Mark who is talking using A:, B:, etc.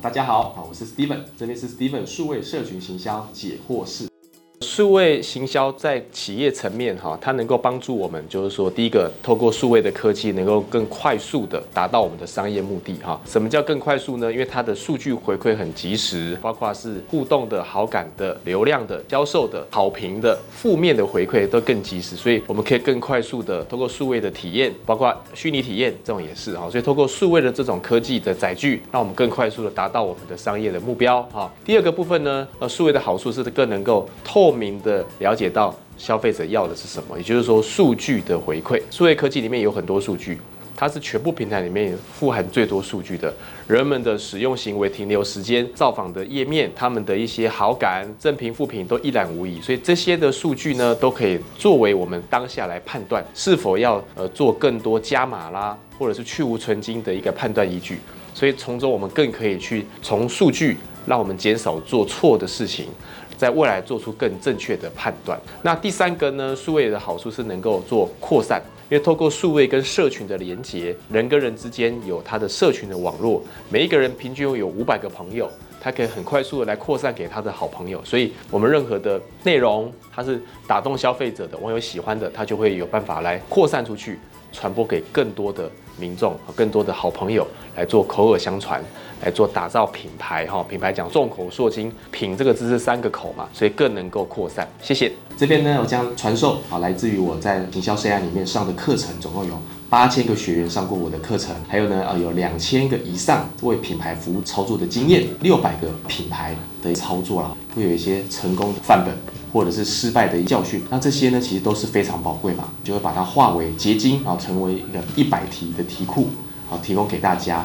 A: 大家好，我是 Steven，这里是 Steven 数位社群行销解惑室。
B: 数位行销在企业层面哈，它能够帮助我们，就是说，第一个，透过数位的科技，能够更快速的达到我们的商业目的哈。什么叫更快速呢？因为它的数据回馈很及时，包括是互动的好感的、流量的、销售的、好评的、负面的回馈都更及时，所以我们可以更快速的通过数位的体验，包括虚拟体验这种也是哈。所以透过数位的这种科技的载具，让我们更快速的达到我们的商业的目标哈。第二个部分呢，呃，数位的好处是更能够透。透明的了解到消费者要的是什么，也就是说数据的回馈。数位科技里面有很多数据，它是全部平台里面富含最多数据的。人们的使用行为、停留时间、造访的页面、他们的一些好感、正评、负评都一览无遗。所以这些的数据呢，都可以作为我们当下来判断是否要呃做更多加码啦，或者是去无存金的一个判断依据。所以从中我们更可以去从数据，让我们减少做错的事情。在未来做出更正确的判断。那第三个呢？数位的好处是能够做扩散，因为透过数位跟社群的连接，人跟人之间有他的社群的网络，每一个人平均有五百个朋友，他可以很快速的来扩散给他的好朋友。所以，我们任何的内容，它是打动消费者的网友喜欢的，他就会有办法来扩散出去。传播给更多的民众和更多的好朋友来做口耳相传，来做打造品牌哈。品牌讲众口铄金，品这个字是三个口嘛，所以更能够扩散。谢谢。
A: 这边呢，我将传授啊，来自于我在行销生涯里面上的课程，总共有八千个学员上过我的课程，还有呢，呃，有两千个以上为品牌服务操作的经验，六百个品牌的操作啦，会有一些成功的范本。或者是失败的教训，那这些呢，其实都是非常宝贵嘛，就会把它化为结晶啊，成为一个一百题的题库啊，提供给大家，